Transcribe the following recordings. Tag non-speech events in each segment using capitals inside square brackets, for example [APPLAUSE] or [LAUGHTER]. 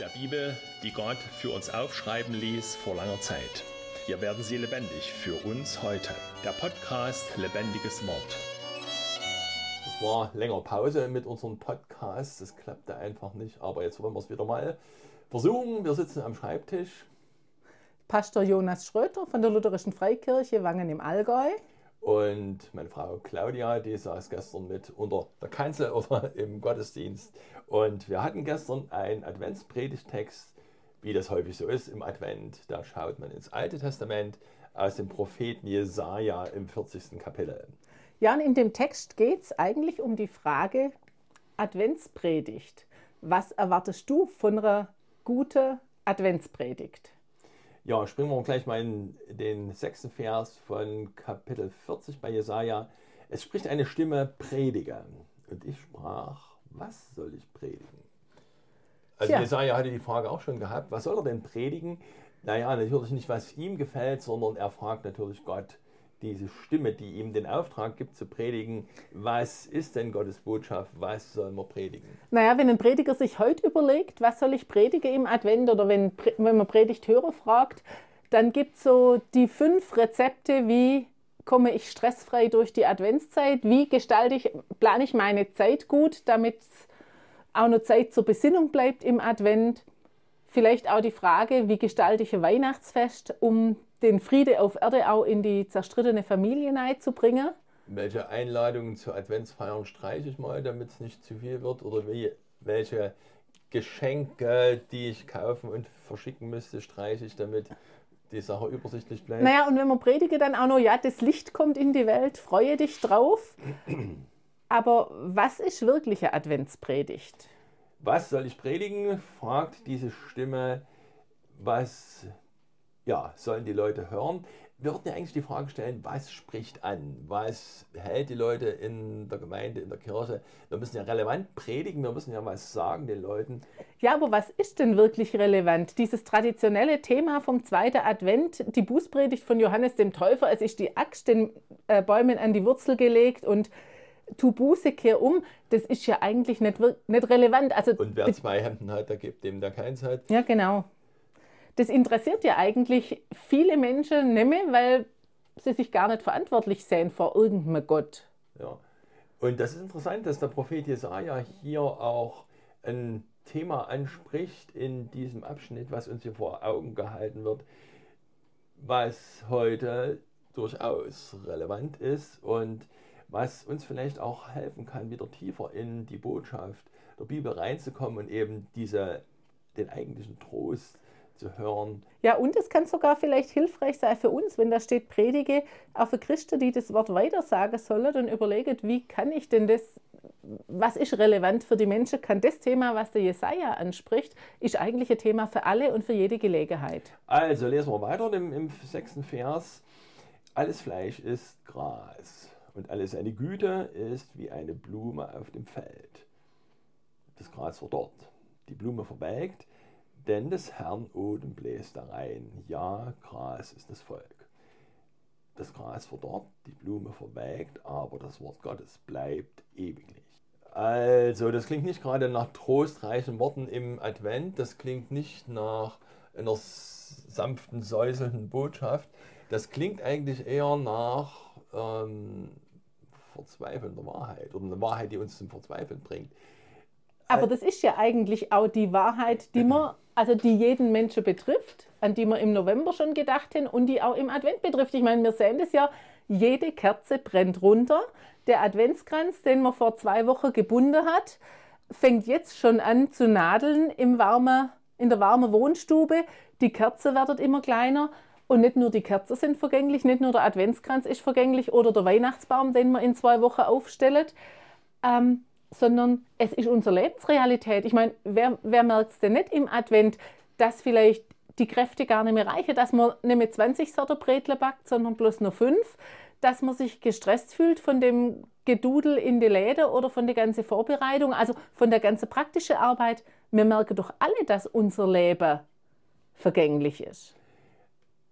der Bibel, die Gott für uns aufschreiben ließ vor langer Zeit. Hier werden sie lebendig für uns heute. Der Podcast Lebendiges Wort. Es war länger Pause mit unserem Podcast. Das klappte einfach nicht. Aber jetzt wollen wir es wieder mal versuchen. Wir sitzen am Schreibtisch. Pastor Jonas Schröter von der Lutherischen Freikirche Wangen im Allgäu. Und meine Frau Claudia, die saß gestern mit unter der Kanzel [LAUGHS] oder im Gottesdienst. Und wir hatten gestern einen Adventspredigtext, wie das häufig so ist im Advent. Da schaut man ins Alte Testament aus dem Propheten Jesaja im 40. Kapitel. Ja, und in dem Text geht es eigentlich um die Frage Adventspredigt. Was erwartest du von einer guten Adventspredigt? Ja, springen wir gleich mal in den sechsten Vers von Kapitel 40 bei Jesaja. Es spricht eine Stimme, predige. Und ich sprach, was soll ich predigen? Also Tja. Jesaja hatte die Frage auch schon gehabt, was soll er denn predigen? Naja, natürlich nicht, was ihm gefällt, sondern er fragt natürlich Gott, diese Stimme, die ihm den Auftrag gibt zu predigen, was ist denn Gottes Botschaft, was soll man predigen? Naja, wenn ein Prediger sich heute überlegt, was soll ich predigen im Advent oder wenn, wenn man Predigthörer fragt, dann gibt es so die fünf Rezepte, wie komme ich stressfrei durch die Adventszeit, wie gestalte ich, plane ich meine Zeit gut, damit auch noch Zeit zur Besinnung bleibt im Advent. Vielleicht auch die Frage, wie gestalte ich ein Weihnachtsfest, um den Friede auf Erde auch in die zerstrittene Familie bringen. Welche Einladungen zu Adventsfeiern streiche ich mal, damit es nicht zu viel wird? Oder wie, welche Geschenke, die ich kaufen und verschicken müsste, streiche ich, damit die Sache übersichtlich bleibt? Naja, und wenn man predige, dann auch noch, ja, das Licht kommt in die Welt, freue dich drauf. [CLEARS THROAT] Aber was ist wirklich eine Adventspredigt? Was soll ich predigen? fragt diese Stimme. Was ja, sollen die Leute hören? Wir würden ja eigentlich die Frage stellen, was spricht an? Was hält die Leute in der Gemeinde, in der Kirche? Wir müssen ja relevant predigen, wir müssen ja was sagen den Leuten. Ja, aber was ist denn wirklich relevant? Dieses traditionelle Thema vom zweiten Advent, die Bußpredigt von Johannes dem Täufer, es ist die Axt den äh, Bäumen an die Wurzel gelegt und tu Buße, kehr um, das ist ja eigentlich nicht, nicht relevant. Also, Und wer zwei Hemden hat, der gibt dem, der keins hat. ja, genau. Das interessiert ja eigentlich viele Menschen nicht mehr, weil sie sich gar nicht verantwortlich sehen vor irgendeinem Gott. Ja. Und das ist interessant, dass der Prophet Jesaja hier auch ein Thema anspricht in diesem Abschnitt, was uns hier vor Augen gehalten wird, was heute durchaus relevant ist und was uns vielleicht auch helfen kann, wieder tiefer in die Botschaft der Bibel reinzukommen und eben diese, den eigentlichen Trost zu hören, Ja, und es kann sogar vielleicht hilfreich sein für uns, wenn da steht Predige, auch für Christen, die das Wort weitersagen sollen, dann überlegt, wie kann ich denn das, was ist relevant für die Menschen, kann das Thema, was der Jesaja anspricht, ist eigentlich ein Thema für alle und für jede Gelegenheit. Also lesen wir weiter im, im sechsten Vers. Alles Fleisch ist Gras und alle seine Güte ist wie eine Blume auf dem Feld. Das Gras verdorrt, die Blume verwelkt, denn des Herrn Odem bläst da rein. Ja, Gras ist das Volk. Das Gras verdorrt, die Blume verwelkt, aber das Wort Gottes bleibt ewiglich. Also, das klingt nicht gerade nach trostreichen Worten im Advent, das klingt nicht nach einer sanften, säuselnden Botschaft. Das klingt eigentlich eher nach ähm, verzweifelnder Wahrheit oder eine Wahrheit, die uns zum Verzweifeln bringt. Aber das ist ja eigentlich auch die Wahrheit, die man, also die jeden Menschen betrifft, an die wir im November schon gedacht haben und die auch im Advent betrifft. Ich meine, wir sehen das ja, jede Kerze brennt runter. Der Adventskranz, den man vor zwei Wochen gebunden hat, fängt jetzt schon an zu nadeln im warmen, in der warmen Wohnstube. Die Kerze wird immer kleiner. Und nicht nur die Kerzen sind vergänglich, nicht nur der Adventskranz ist vergänglich oder der Weihnachtsbaum, den man in zwei Wochen aufstellt. Ähm, sondern es ist unsere Lebensrealität. Ich meine, wer, wer merkt es denn nicht im Advent, dass vielleicht die Kräfte gar nicht mehr reichen, dass man nicht mehr 20 Sorten Bretle backt, sondern bloß nur fünf, dass man sich gestresst fühlt von dem Gedudel in die Läden oder von der ganzen Vorbereitung, also von der ganzen praktischen Arbeit. Wir merken doch alle, dass unser Leben vergänglich ist.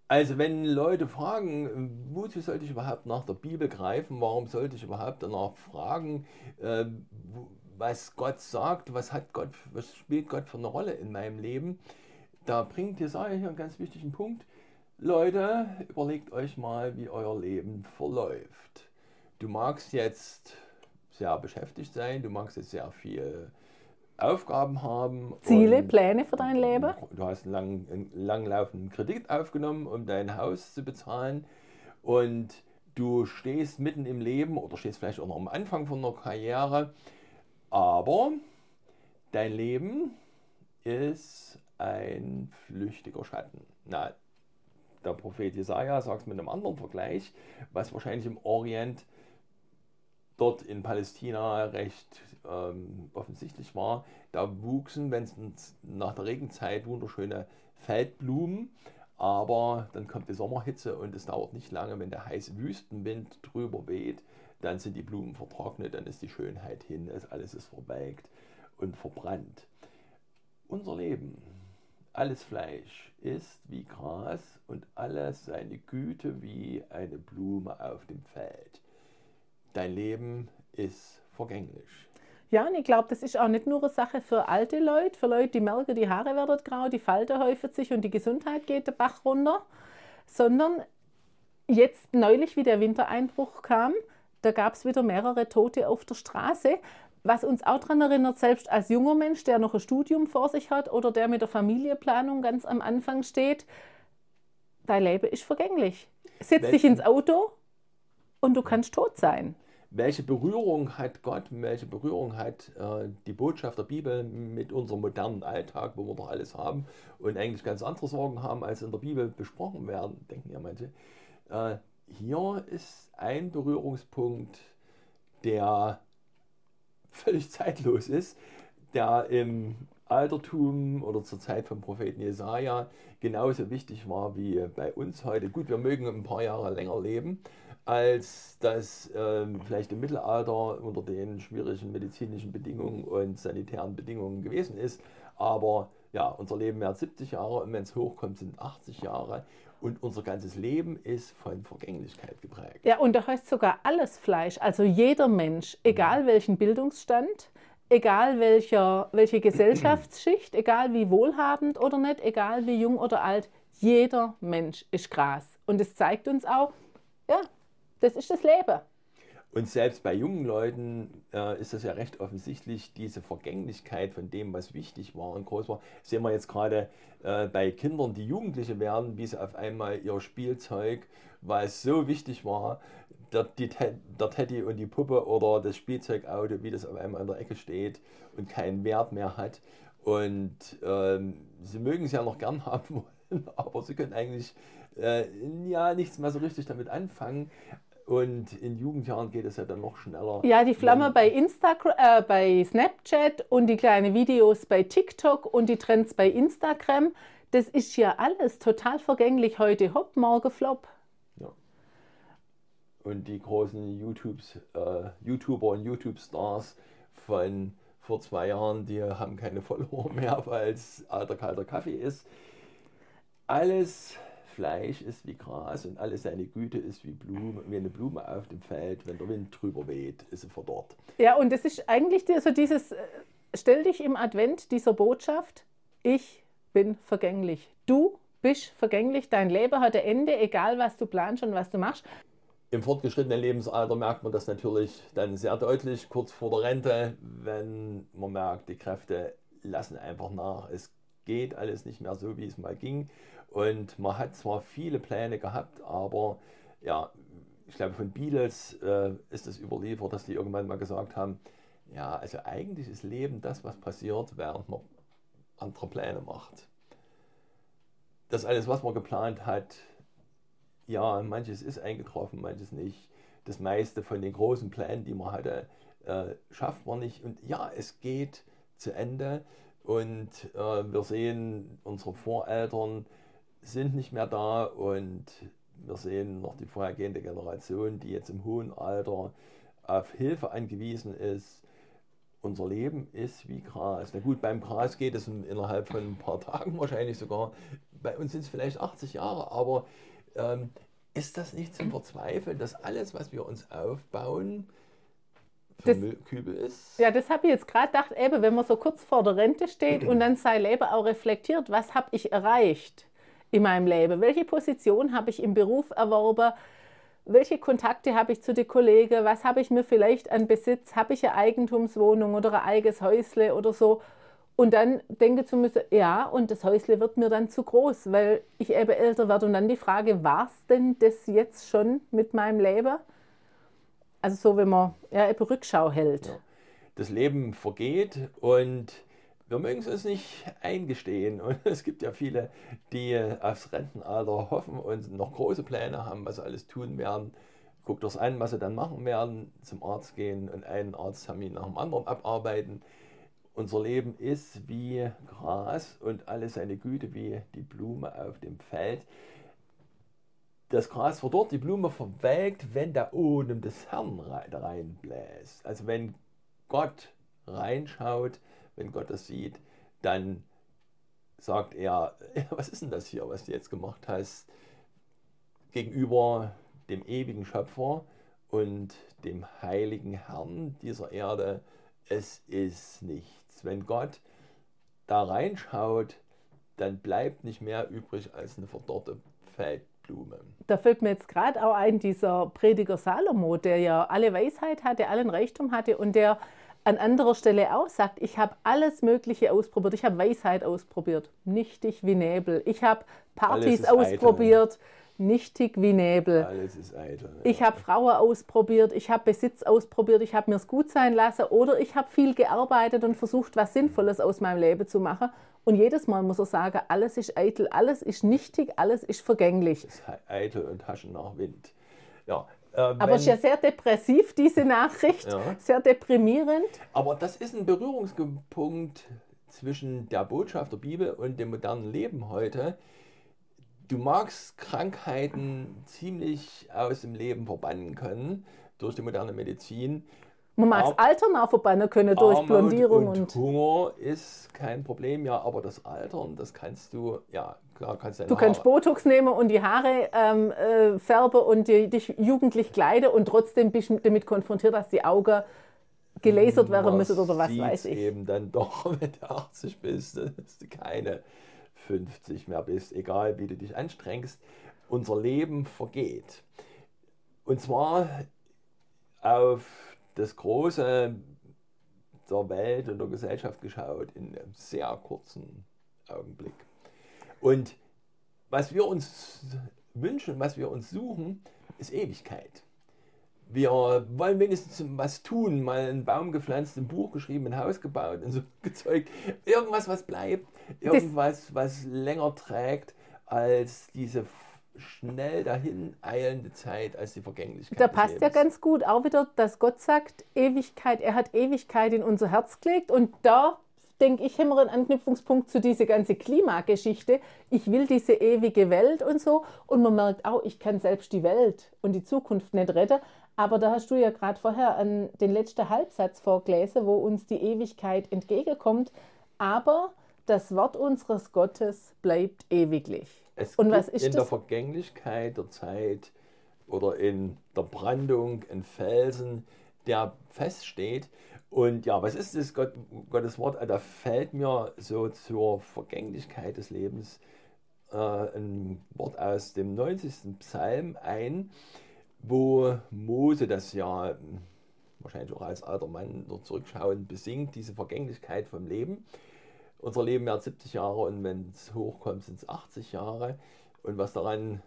Also wenn Leute fragen, wozu sollte ich überhaupt nach der Bibel greifen, warum sollte ich überhaupt danach fragen, äh, was Gott sagt, was, hat Gott, was spielt Gott für eine Rolle in meinem Leben, da bringt Jesaja hier einen ganz wichtigen Punkt. Leute, überlegt euch mal, wie euer Leben verläuft. Du magst jetzt sehr beschäftigt sein, du magst jetzt sehr viel Aufgaben haben. Ziele, Pläne für dein Leben? Du hast einen, lang, einen langlaufenden Kredit aufgenommen, um dein Haus zu bezahlen. Und du stehst mitten im Leben oder stehst vielleicht auch noch am Anfang von einer Karriere. Aber dein Leben ist ein flüchtiger Schatten. Na, der Prophet Jesaja sagt es mit einem anderen Vergleich, was wahrscheinlich im Orient dort in Palästina recht ähm, offensichtlich war. Da wuchsen, wenn es nach der Regenzeit, wunderschöne Feldblumen, aber dann kommt die Sommerhitze und es dauert nicht lange, wenn der heiße Wüstenwind drüber weht, dann sind die Blumen vertrocknet, dann ist die Schönheit hin, alles ist verwelkt und verbrannt. Unser Leben, alles Fleisch ist wie Gras und alles seine Güte wie eine Blume auf dem Feld dein Leben ist vergänglich. Ja, und ich glaube, das ist auch nicht nur eine Sache für alte Leute, für Leute, die merken, die Haare werden grau, die Falten häufen sich und die Gesundheit geht den Bach runter, sondern jetzt neulich, wie der Wintereinbruch kam, da gab es wieder mehrere Tote auf der Straße, was uns auch daran erinnert, selbst als junger Mensch, der noch ein Studium vor sich hat oder der mit der Familienplanung ganz am Anfang steht, dein Leben ist vergänglich. Setz dich ins Auto und du kannst tot sein welche Berührung hat Gott, welche Berührung hat äh, die Botschaft der Bibel mit unserem modernen Alltag, wo wir doch alles haben und eigentlich ganz andere Sorgen haben, als in der Bibel besprochen werden, denken ja manche. Äh, hier ist ein Berührungspunkt, der völlig [LAUGHS] zeitlos ist, der im Altertum oder zur Zeit vom Propheten Jesaja genauso wichtig war wie bei uns heute. Gut, wir mögen ein paar Jahre länger leben, als das ähm, vielleicht im Mittelalter unter den schwierigen medizinischen Bedingungen und sanitären Bedingungen gewesen ist. Aber ja, unser Leben währt 70 Jahre und wenn es hochkommt, sind 80 Jahre. Und unser ganzes Leben ist von Vergänglichkeit geprägt. Ja, und da heißt sogar alles Fleisch, also jeder Mensch, egal welchen Bildungsstand, egal welcher, welche [CLEARS THROAT] Gesellschaftsschicht, egal wie wohlhabend oder nicht, egal wie jung oder alt, jeder Mensch ist Gras. Und es zeigt uns auch, ja, das ist das Leben. Und selbst bei jungen Leuten äh, ist das ja recht offensichtlich, diese Vergänglichkeit von dem, was wichtig war und groß war. Sehen wir jetzt gerade äh, bei Kindern, die Jugendliche werden, wie sie auf einmal ihr Spielzeug, was so wichtig war, der, die, der Teddy und die Puppe oder das Spielzeugauto, wie das auf einmal in der Ecke steht und keinen Wert mehr hat. Und ähm, sie mögen es ja noch gern [LAUGHS] haben wollen, aber sie können eigentlich äh, ja nichts mehr so richtig damit anfangen. Und in Jugendjahren geht es ja dann noch schneller. Ja, die Flamme bei Instagram, äh, bei Snapchat und die kleinen Videos bei TikTok und die Trends bei Instagram, das ist ja alles total vergänglich. Heute hopp, morgen flop. Und die großen YouTubes, äh, YouTuber und YouTube-Stars von vor zwei Jahren, die haben keine [LAUGHS] Follower mehr, weil es alter kalter Kaffee ist. Alles Fleisch ist wie Gras und alles seine Güte ist wie, Blume, wie eine Blume auf dem Feld. Wenn der Wind drüber weht, ist sie verdorrt. Ja, und das ist eigentlich so dieses, äh, stell dich im Advent dieser Botschaft, ich bin vergänglich. Du bist vergänglich, dein Leben hat ein Ende, egal was du planst und was du machst. Im fortgeschrittenen Lebensalter merkt man das natürlich dann sehr deutlich, kurz vor der Rente, wenn man merkt, die Kräfte lassen einfach nach. Es geht alles nicht mehr so, wie es mal ging. Und man hat zwar viele Pläne gehabt, aber ja, ich glaube, von Beatles äh, ist es überliefert, dass die irgendwann mal gesagt haben, ja, also eigentlich ist Leben das, was passiert, während man andere Pläne macht. Das alles, was man geplant hat, ja, manches ist eingetroffen, manches nicht. Das meiste von den großen Plänen, die man hatte, äh, schafft man nicht. Und ja, es geht zu Ende. Und äh, wir sehen unsere Voreltern, sind nicht mehr da und wir sehen noch die vorhergehende Generation, die jetzt im hohen Alter auf Hilfe angewiesen ist. Unser Leben ist wie Gras. Na gut, beim Gras geht es innerhalb von ein paar Tagen wahrscheinlich sogar. Bei uns sind es vielleicht 80 Jahre, aber ähm, ist das nicht zum Verzweifeln, dass alles, was wir uns aufbauen, Das- Müllkübel ist. Ja, das habe ich jetzt gerade gedacht, eben, wenn man so kurz vor der Rente steht und [CLEARS THROAT] dann sein Leben auch reflektiert, was habe ich erreicht in meinem Leben? Welche Position habe ich im Beruf erworben? Welche Kontakte habe ich zu den Kollegen? Was habe ich mir vielleicht an Besitz? Habe ich eine Eigentumswohnung oder ein eigenes Häusle oder so? Und dann denke zu müssen, ja, und das Häusle wird mir dann zu groß, weil ich eben älter werde. Und dann die Frage, war es denn das jetzt schon mit meinem Leben? Also so, wenn man ja, eben Rückschau hält. Ja. Das Leben vergeht und wir mögen es uns nicht eingestehen. [LAUGHS] Und es gibt ja viele, die aufs Rentenalter hoffen und noch große Pläne haben, was sie alles tun werden. Guckt das an, was sie dann machen werden, zum Arzt gehen und einen Arzttermin nach dem anderen abarbeiten. Unser Leben ist wie Gras und alle seine Güte wie die Blume auf dem Feld. Das Gras verdorrt, die Blume verwelkt, wenn der Odem des Herrn rein- reinbläst. Also wenn Gott reinschaut, wenn Gott das sieht, dann sagt er, [LAUGHS] was ist denn das hier, was du jetzt gemacht hast, gegenüber dem ewigen Schöpfer und dem heiligen Herrn dieser Erde. Es ist nichts. Wenn Gott da reinschaut, dann bleibt nicht mehr übrig als eine verdorrte Feldblume. Da fällt mir jetzt gerade auch ein, dieser Prediger Salomo, der ja alle Weisheit hatte, allen Reichtum hatte und der an anderer Stelle auch sagt, ich habe alles Mögliche ausprobiert. Ich habe Weisheit ausprobiert, nichtig wie Nebel. Ich habe Partys ist eitel. Nichtig wie Nebel. Alles ist eitel. Ich habe Frauen ausprobiert, ich habe Besitz ausprobiert, ich habe mir es gut sein lassen oder ich habe viel gearbeitet und versucht, was Sinnvolles aus meinem Leben zu machen. Und jedes Mal muss er sagen, alles ist eitel, alles ist nichtig, alles ist vergänglich. ist eitel und Haschen nach Wind. Ja, äh, Aber es ist ja sehr depressiv, diese Nachricht, Ja. sehr deprimierend. Aber das ist ein Berührungspunkt zwischen der Botschaft der Bibel und dem modernen Leben heute. Du magst Krankheiten ziemlich aus dem Leben verbannen können durch die moderne Medizin. Man mag das Altern auch verbannen können durch Armut Blondierung und, und, Hunger ist kein Problem, ja, aber das Altern, das kannst du, ja, klar, kannst deine du kannst Haare- Botox nehmen und die Haare ähm, äh, färben und die, dich jugendlich kleiden und trotzdem bist du damit konfrontiert, dass die Augen gelasert werden müssen oder was sieht's weiß ich. eben dann doch, [LAUGHS] wenn du 80 bist, dass du keine 50 mehr bist, egal wie du dich anstrengst. Unser Leben vergeht. Und zwar auf das Große der Welt und der Gesellschaft geschaut in einem sehr kurzen Augenblick. Und was wir uns wünschen, was wir uns suchen, ist Ewigkeit. Wir wollen wenigstens was tun, mal einen Baum gepflanzt, ein Buch geschrieben, ein Haus gebaut und so [LAUGHS] Zeug. Irgendwas, was bleibt, irgendwas, was länger trägt als diese schnell dahin eilende Zeit, als die Vergänglichkeit. Da passt ja ganz gut auch wieder, dass Gott sagt, Ewigkeit, er hat Ewigkeit in unser Herz gelegt und da denke ich, haben wir einen Anknüpfungspunkt zu dieser ganzen Klimageschichte. Ich will diese ewige Welt und so und man merkt auch, ich kann selbst die Welt und die Zukunft nicht retten. Aber da hast du ja gerade vorher an den letzten Halbsatz vorgelesen, wo uns die Ewigkeit entgegenkommt. Aber das Wort unseres Gottes bleibt ewiglich. Es Und gibt was ist in der das? Vergänglichkeit der Zeit oder in der Brandung ein Felsen, der feststeht. Und ja, was ist das Gott, Gottes Wort? Da fällt mir so zur Vergänglichkeit des Lebens äh, ein Wort aus dem 90. Psalm ein, wo Mose das ja hm, wahrscheinlich auch als alter Mann nur zurückschauend besingt, diese Vergänglichkeit vom Leben. Unser Leben währt 70 Jahre und wenn es hochkommt, sind es 80 Jahre. Und was daran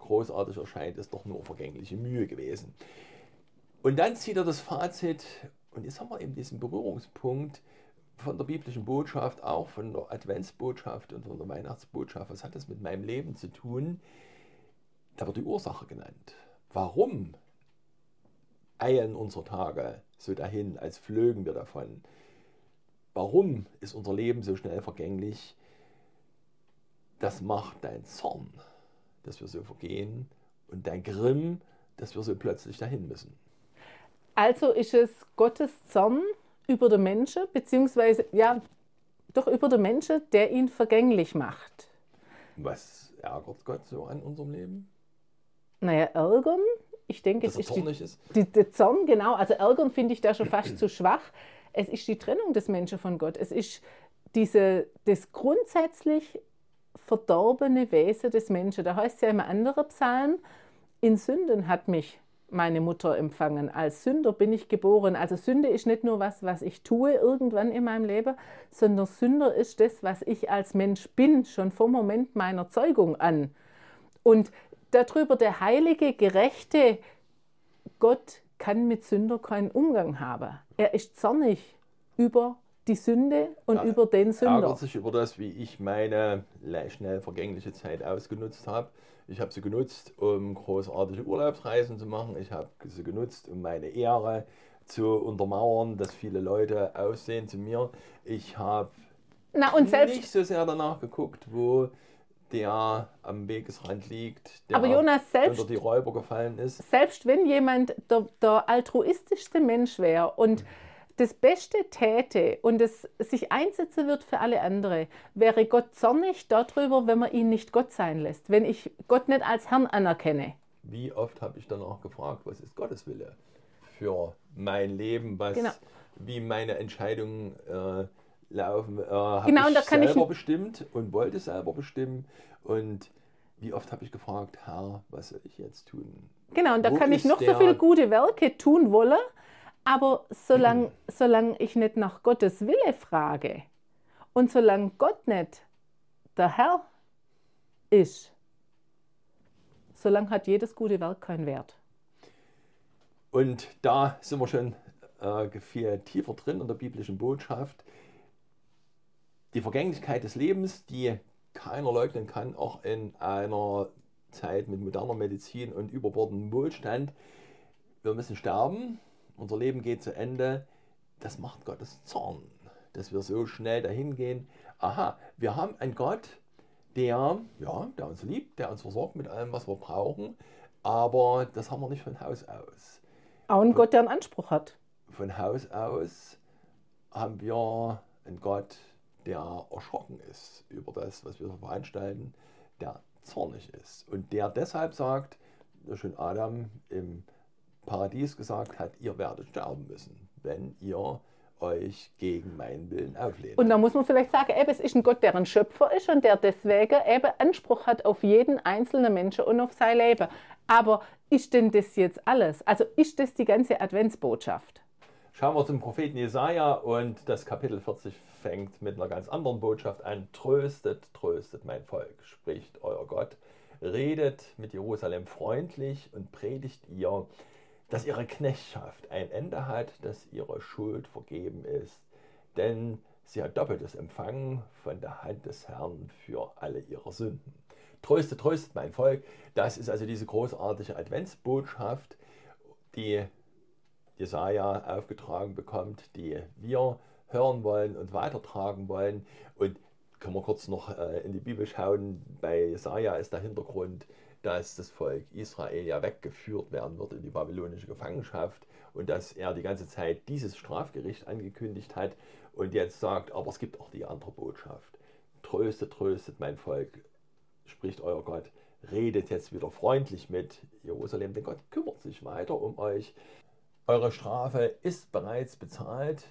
großartig erscheint, ist doch nur vergängliche Mühe gewesen. Und dann zieht er das Fazit, und jetzt haben wir eben diesen Berührungspunkt von der biblischen Botschaft, auch von der Adventsbotschaft und von der Weihnachtsbotschaft. Was hat das mit meinem Leben zu tun? Da wird die Ursache genannt. Warum eilen unsere Tage so dahin, als flögen wir davon? Warum ist unser Leben so schnell vergänglich? Das macht dein Zorn, dass wir so vergehen, und dein Grimm, dass wir so plötzlich dahin müssen. Also ist es Gottes Zorn über den Menschen, beziehungsweise ja, doch über den Menschen, der ihn vergänglich macht. Was ärgert Gott so an unserem Leben? Naja, ärgern ich denke, Dass es ist die, ist? die, der Zorn, genau. Also ärgern finde ich da schon fast zu schwach. Es ist die Trennung des Menschen von Gott. Es ist diese, das grundsätzlich verdorbene Wesen des Menschen. Da heißt es ja im anderen Psalm, in Sünden hat mich meine Mutter empfangen. Als Sünder bin ich geboren. Also Sünde ist nicht nur was, was ich tue irgendwann in meinem Leben, sondern Sünder ist das, was ich als Mensch bin, schon vom Moment meiner Zeugung an. Und darüber der heilige, gerechte Gott kann mit Sünder keinen Umgang haben. Er ist zornig über die Sünde und Ja, über den Sünder. ärgert sich über das, wie ich meine schnell vergängliche Zeit ausgenutzt habe. Ich habe sie genutzt, um großartige Urlaubsreisen zu machen. Ich habe sie genutzt, um meine Ehre zu untermauern, dass viele Leute aussehen zu mir. Ich habe nicht so sehr danach geguckt, wo der am Wegesrand liegt, der Aber Jonas, selbst- unter die Räuber gefallen ist. selbst wenn jemand der, der altruistischste Mensch wäre und das Beste täte und es sich einsetzen wird für alle andere, wäre Gott zornig darüber, wenn man ihn nicht Gott sein lässt, wenn ich Gott nicht als Herrn anerkenne. Wie oft habe ich danach gefragt, was ist Gottes Wille für mein Leben, was, Genau. wie meine Entscheidungen äh, laufen. Äh, habe Genau, und ich da kann ich- selber bestimmt und wollte selber bestimmen. Und wie oft habe ich gefragt, Herr, was soll ich jetzt tun? Genau, und da Wo kann ich noch so viele gute Werke tun wollen, aber solange [CLEARS THROAT] solang ich nicht nach Gottes Wille frage und solange Gott nicht der Herr ist, solange hat jedes gute Werk keinen Wert. Und da sind wir schon äh, viel tiefer drin in der biblischen Botschaft. Die Vergänglichkeit des Lebens, die keiner leugnen kann, auch in einer Zeit mit moderner Medizin und überbordendem Wohlstand. Wir müssen sterben, unser Leben geht zu Ende. Das macht Gottes Zorn, dass wir so schnell dahin gehen. Aha, wir haben einen Gott, der, ja, der uns liebt, der uns versorgt mit allem, was wir brauchen, aber das haben wir nicht von Haus aus. Auch ein Gott, der einen Anspruch hat. Von Haus aus haben wir einen Gott, der erschrocken ist über das, was wir veranstalten, der zornig ist und der deshalb sagt, schon Adam im Paradies gesagt hat, ihr werdet sterben müssen, wenn ihr euch gegen meinen Willen auflehnt. Und da muss man vielleicht sagen, eben, es ist ein Gott, der ein Schöpfer ist und der deswegen eben Anspruch hat auf jeden einzelnen Menschen und auf sein Leben. Aber ist denn das jetzt alles? Also ist das die ganze Adventsbotschaft? Schauen wir zum Propheten Jesaja und das Kapitel 40 fängt mit einer ganz anderen Botschaft an. Tröstet, tröstet mein Volk, spricht euer Gott. Redet mit Jerusalem freundlich und predigt ihr, dass ihre Knechtschaft ein Ende hat, dass ihre Schuld vergeben ist. Denn sie hat Doppeltes empfangen von der Hand des Herrn für alle ihre Sünden. Tröstet, tröstet mein Volk. Das ist also diese großartige Adventsbotschaft, die Jesaja aufgetragen bekommt, die wir hören wollen und weitertragen wollen. Und können wir kurz noch äh, in die Bibel schauen. Bei Jesaja ist der Hintergrund, dass das Volk Israel ja weggeführt werden wird in die babylonische Gefangenschaft und dass er die ganze Zeit dieses Strafgericht angekündigt hat und jetzt sagt, aber es gibt auch die andere Botschaft. Tröstet, tröstet mein Volk, spricht euer Gott. Redet jetzt wieder freundlich mit Jerusalem, denn Gott kümmert sich weiter um euch. Eure Strafe ist bereits bezahlt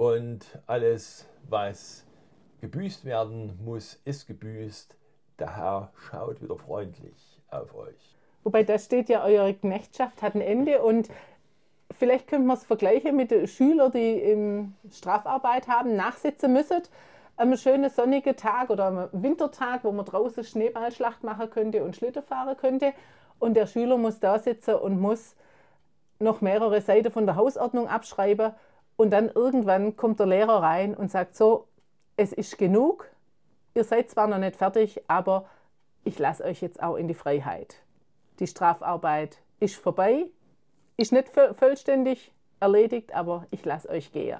und alles, was gebüßt werden muss, ist gebüßt. Der Herr schaut wieder freundlich auf euch. Wobei da steht ja, eure Knechtschaft hat ein Ende und vielleicht könnte man es vergleichen mit den Schülern, die im Strafarbeit haben, nachsitzen müssen. Am schönen sonnigen Tag oder am Wintertag, wo man draußen Schneeballschlacht machen könnte und Schlitten fahren könnte. Und der Schüler muss da sitzen und muss noch mehrere Seiten von der Hausordnung abschreiben. Und dann irgendwann kommt der Lehrer rein und sagt so, es ist genug, ihr seid zwar noch nicht fertig, aber ich lasse euch jetzt auch in die Freiheit. Die Strafarbeit ist vorbei, ist nicht voll- vollständig erledigt, aber ich lasse euch gehen.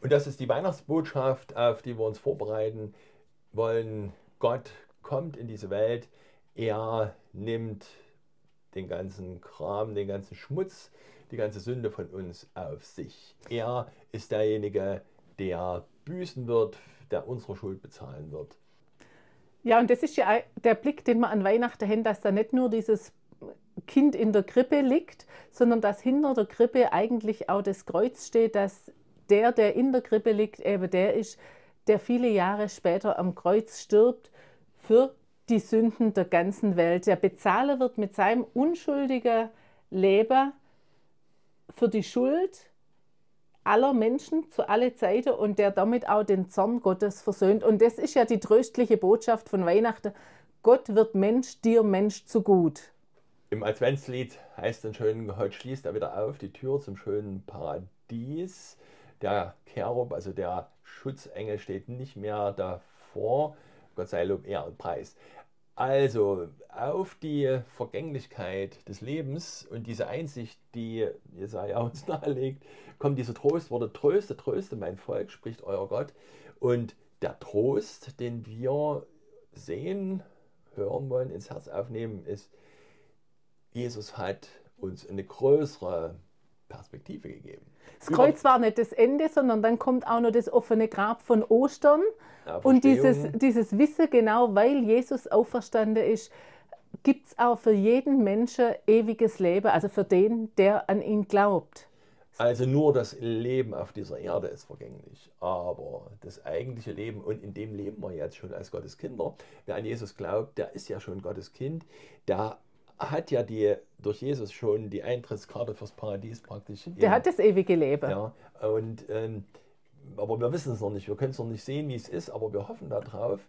Und das ist die Weihnachtsbotschaft, auf die wir uns vorbereiten wollen. Gott kommt in diese Welt, er nimmt den ganzen Kram, den ganzen Schmutz, die ganze Sünde von uns auf sich. Er ist derjenige, der büßen wird, der unsere Schuld bezahlen wird. Ja, und das ist ja der Blick, den man an Weihnachten haben, dass da nicht nur dieses Kind in der Krippe liegt, sondern dass hinter der Krippe eigentlich auch das Kreuz steht, dass der, der in der Krippe liegt, eben der ist, der viele Jahre später am Kreuz stirbt für die Sünden der ganzen Welt. Der Bezahler wird mit seinem unschuldigen Leben für die Schuld aller Menschen zu alle Zeiten und der damit auch den Zorn Gottes versöhnt. Und das ist ja die tröstliche Botschaft von Weihnachten. Gott wird Mensch, dir Mensch zu gut. Im Adventslied heißt dann schön, heute schließt er wieder auf die Tür zum schönen Paradies. Der Cherub, also der Schutzengel, steht nicht mehr davor. Gott sei Lob, Preis. Also auf die Vergänglichkeit des Lebens und diese Einsicht, die Jesaja uns [LAUGHS] nahelegt, kommt diese Trostworte: Tröste, tröste mein Volk, spricht euer Gott. Und der Trost, den wir sehen, hören wollen, ins Herz aufnehmen, ist, Jesus hat uns eine größere Perspektive gegeben. Das Kreuz war nicht das Ende, sondern dann kommt auch noch das offene Grab von Ostern. und dieses, dieses Wissen, genau weil Jesus auferstanden ist, gibt es auch für jeden Menschen ewiges Leben, also für den, der an ihn glaubt. Also nur das Leben auf dieser Erde ist vergänglich, aber das eigentliche Leben, und in dem leben wir jetzt schon als Gottes Kinder, wer an Jesus glaubt, der ist ja schon Gottes Kind, der hat ja die, durch Jesus schon die Eintrittskarte fürs Paradies praktisch. Der in, hat das ewige Leben. Ja, und, ähm, aber wir wissen es noch nicht, wir können es noch nicht sehen, wie es ist, aber wir hoffen darauf.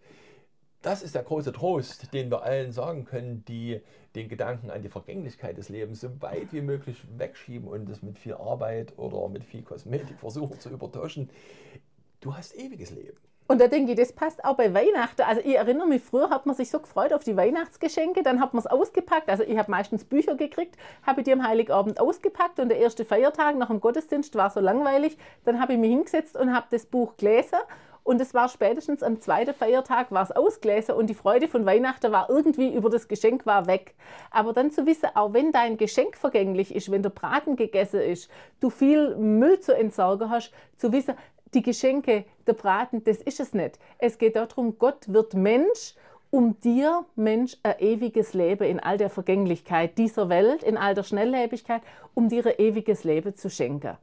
Das ist der große Trost, den wir allen sagen können, die den Gedanken an die Vergänglichkeit des Lebens so weit wie möglich wegschieben und es mit viel Arbeit oder mit viel Kosmetik versuchen zu übertauschen. Du hast ewiges Leben. Und da denke ich, das passt auch bei Weihnachten. Also ich erinnere mich, früher hat man sich so gefreut auf die Weihnachtsgeschenke, dann hat man es ausgepackt. Also ich habe meistens Bücher gekriegt, habe die am Heiligabend ausgepackt und der erste Feiertag nach dem Gottesdienst war so langweilig. Dann habe ich mich hingesetzt und habe das Buch gelesen und es war spätestens am zweiten Feiertag war es ausgelesen und die Freude von Weihnachten war irgendwie über das Geschenk war weg. Aber dann zu wissen, auch wenn dein Geschenk vergänglich ist, wenn der Braten gegessen ist, du viel Müll zu entsorgen hast, zu wissen, die Geschenke, der Braten, das ist es nicht. Es geht darum, Gott wird Mensch, um dir, Mensch, ein ewiges Leben in all der Vergänglichkeit dieser Welt, in all der Schnelllebigkeit, um dir ein ewiges Leben zu schenken.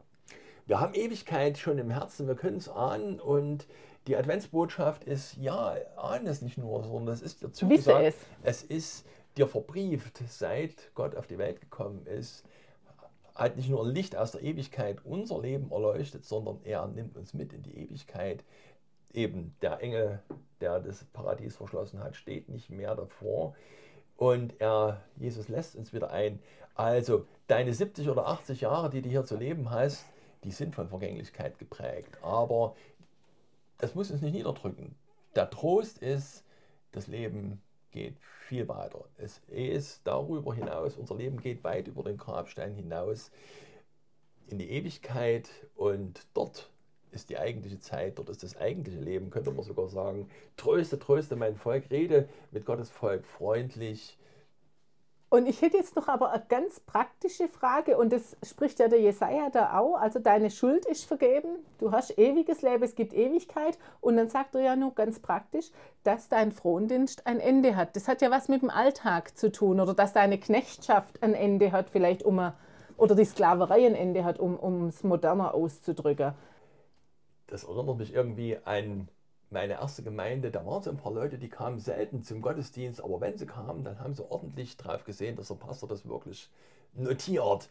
Wir haben Ewigkeit schon im Herzen, wir können es ahnen und die Adventsbotschaft ist, ja, ahne es nicht nur, sondern es ist dir zugesagt, es. es ist dir verbrieft, seit Gott auf die Welt gekommen ist hat nicht nur Licht aus der Ewigkeit unser Leben erleuchtet, sondern er nimmt uns mit in die Ewigkeit. Eben der Engel, der das Paradies verschlossen hat, steht nicht mehr davor. Und er, Jesus lässt uns wieder ein. Also deine 70 oder 80 Jahre, die du hier zu leben hast, die sind von Vergänglichkeit geprägt. Aber das muss uns nicht niederdrücken. Der Trost ist, das Leben geht viel weiter. Es ist darüber hinaus, unser Leben geht weit über den Grabstein hinaus in die Ewigkeit und dort ist die eigentliche Zeit, dort ist das eigentliche Leben, könnte man sogar sagen. Tröste, tröste mein Volk, rede mit Gottes Volk freundlich, und ich hätte jetzt noch aber eine ganz praktische Frage, und das spricht ja der Jesaja da auch. Also, deine Schuld ist vergeben, du hast ewiges Leben, es gibt Ewigkeit. Und dann sagt er ja nur ganz praktisch, dass dein Frondienst ein Ende hat. Das hat ja was mit dem Alltag zu tun, oder dass deine Knechtschaft ein Ende hat, vielleicht um eine, oder die Sklaverei ein Ende hat, um es moderner auszudrücken. Das erinnert mich irgendwie an meine erste Gemeinde, da waren so ein paar Leute, die kamen selten zum Gottesdienst, aber wenn sie kamen, dann haben sie ordentlich drauf gesehen, dass der Pastor das wirklich notiert.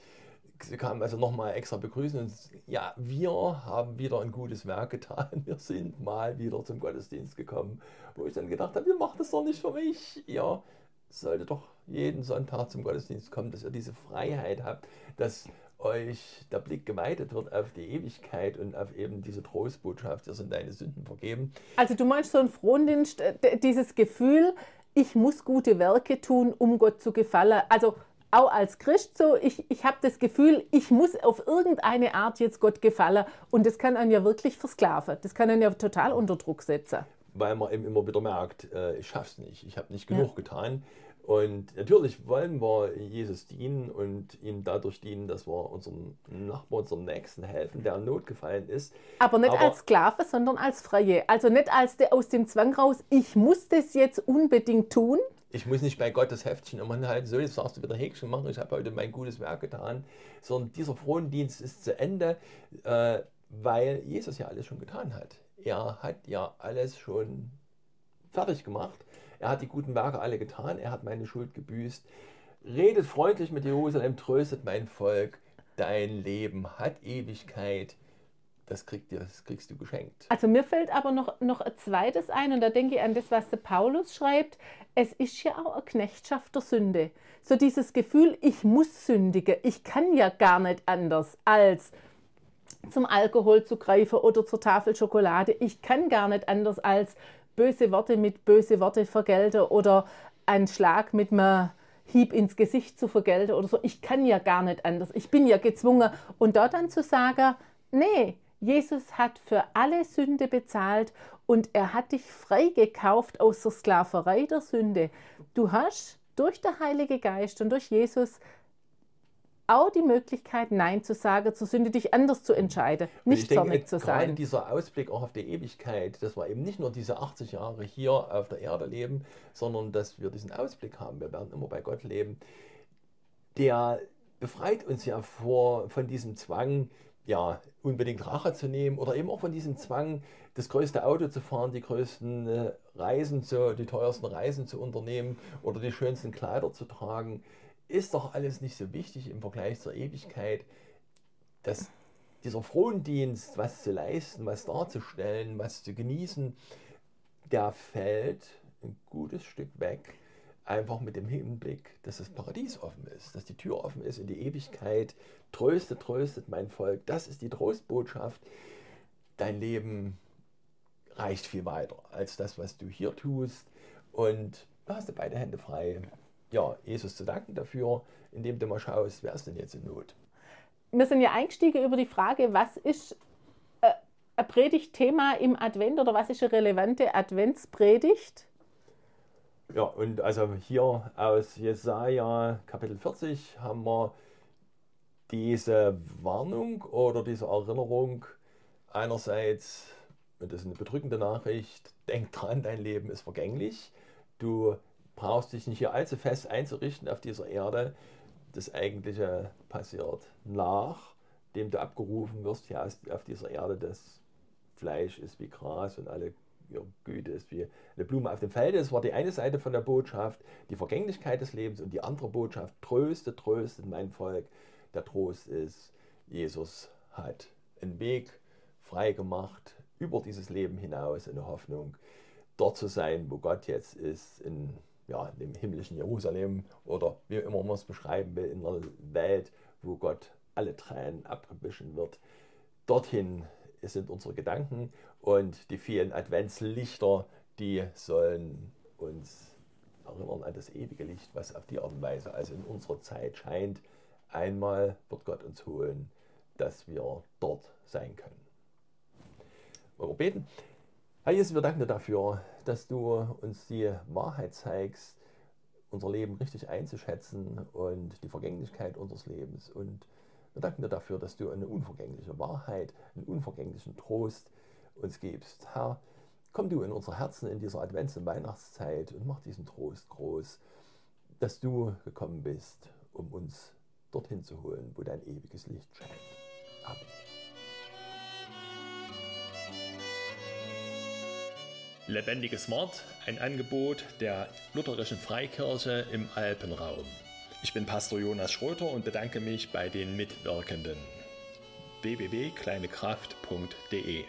Sie kamen also nochmal extra begrüßen und ja, wir haben wieder ein gutes Werk getan. Wir sind mal wieder zum Gottesdienst gekommen, wo ich dann gedacht habe, ihr macht das doch nicht für mich. Ihr solltet doch jeden Sonntag zum Gottesdienst kommen, dass ihr diese Freiheit habt, dass euch der Blick geweitet wird auf die Ewigkeit und auf eben diese Trostbotschaft, dir sind deine Sünden vergeben. Also du meinst so ein Frondienst, äh, dieses Gefühl, ich muss gute Werke tun, um Gott zu gefallen. Also auch als Christ so, ich, ich habe das Gefühl, ich muss auf irgendeine Art jetzt Gott gefallen und das kann einen ja wirklich versklaven. Das kann einen ja total unter Druck setzen. Weil man eben immer wieder merkt, äh, ich schaff's nicht, ich habe nicht genug ja. getan. Und natürlich wollen wir Jesus dienen und ihm dadurch dienen, dass wir unserem Nachbarn, unserem Nächsten helfen, der in Not gefallen ist. Aber nicht Aber, als Sklave, sondern als Freie. Also nicht als der aus dem Zwang raus, ich muss das jetzt unbedingt tun. Ich muss nicht bei Gott das Heftchen immer halten, so jetzt darfst du wieder Häkchen machen, ich habe heute mein gutes Werk getan, sondern dieser Frondienst ist zu Ende, äh, weil Jesus ja alles schon getan hat. Er hat ja alles schon fertig gemacht. Er hat die guten Werke alle getan, er hat meine Schuld gebüßt. Redet freundlich mit Jerusalem, tröstet mein Volk. Dein Leben hat Ewigkeit das, kriegt das kriegst du geschenkt. Also mir fällt aber noch, noch ein zweites ein und da denke ich an das, was der Paulus schreibt. Es ist ja auch eine Knechtschaft der Sünde. So dieses Gefühl, ich muss sündigen, ich kann ja gar nicht anders als zum Alkohol zu greifen oder zur Tafel Schokolade. Ich kann gar nicht anders als böse Worte mit böse Worte vergelten oder einen Schlag mit einem Hieb ins Gesicht zu vergelten oder so. Ich kann ja gar nicht anders. Ich bin ja gezwungen. Und dort dann zu sagen, nee, Jesus hat für alle Sünde bezahlt und er hat dich freigekauft aus der Sklaverei der Sünde. Du hast durch den Heiligen Geist und durch Jesus auch die Möglichkeit, Nein zu sagen, zur Sünde dich anders zu entscheiden, nicht zornig zu sein. Gerade dieser Ausblick auch auf die Ewigkeit, dass wir eben nicht nur diese 80 Jahre hier auf der Erde leben, sondern dass wir diesen Ausblick haben. Wir werden immer bei Gott leben. Der befreit uns ja vor, von diesem Zwang, ja, unbedingt Rache zu nehmen oder eben auch von diesem Zwang, das größte Auto zu fahren, die größten äh, Reisen zu, die teuersten Reisen zu unternehmen oder die schönsten Kleider zu tragen, ist doch alles nicht so wichtig im Vergleich zur Ewigkeit, dass dieser Frondienst, was zu leisten, was darzustellen, was zu genießen, der fällt ein gutes Stück weg einfach mit dem Hinblick, dass das Paradies offen ist, dass die Tür offen ist in die Ewigkeit. Tröstet, tröstet mein Volk. Das ist die Trostbotschaft. Dein Leben reicht viel weiter als das, was du hier tust. Und da hast du beide Hände frei. Ja, Jesus zu danken dafür, indem du mal schaust, wer ist denn jetzt in Not. Wir sind ja eingestiegen über die Frage, was ist äh, ein Predigtthema im Advent oder was ist eine relevante Adventspredigt? Ja, und also hier aus Jesaja Kapitel 40 haben wir diese Warnung oder diese Erinnerung einerseits, und das ist eine bedrückende Nachricht, denk dran, dein Leben ist vergänglich. Du brauchst dich nicht hier allzu fest einzurichten auf dieser Erde. Das Eigentliche passiert nachdem du abgerufen wirst hier auf dieser Erde. Das Fleisch ist wie Gras und alle ja, Güte ist wie eine Blume auf dem Felde. Das war die eine Seite von der Botschaft, die Vergänglichkeit des Lebens und die andere Botschaft, tröste, tröste mein Volk. Der Trost ist, Jesus hat einen Weg frei gemacht über dieses Leben hinaus in der Hoffnung, dort zu sein, wo Gott jetzt ist, in ja, dem himmlischen Jerusalem oder wie immer man es beschreiben will, in einer Welt, wo Gott alle Tränen abwischen wird. Dorthin sind unsere Gedanken und die vielen Adventslichter, die sollen uns erinnern an das ewige Licht, was auf die Art und Weise also in unserer Zeit scheint. Einmal wird Gott uns holen, dass wir dort sein können. Wollen wir beten? Herr Jesus, wir danken dir dafür, dass du uns die Wahrheit zeigst, unser Leben richtig einzuschätzen und die Vergänglichkeit unseres Lebens. Und wir danken dir dafür, dass du eine unvergängliche Wahrheit, einen unvergänglichen Trost uns gibst. Herr, komm du in unsere Herzen in dieser Advents- und Weihnachtszeit und mach diesen Trost groß, dass du gekommen bist, um uns dorthin zu holen, wo dein ewiges Licht scheint. Amen. Lebendiges Wort, ein Angebot der Lutherischen Freikirche im Alpenraum. Ich bin Pastor Jonas Schröter und bedanke mich bei den Mitwirkenden. www.kleinekraft.de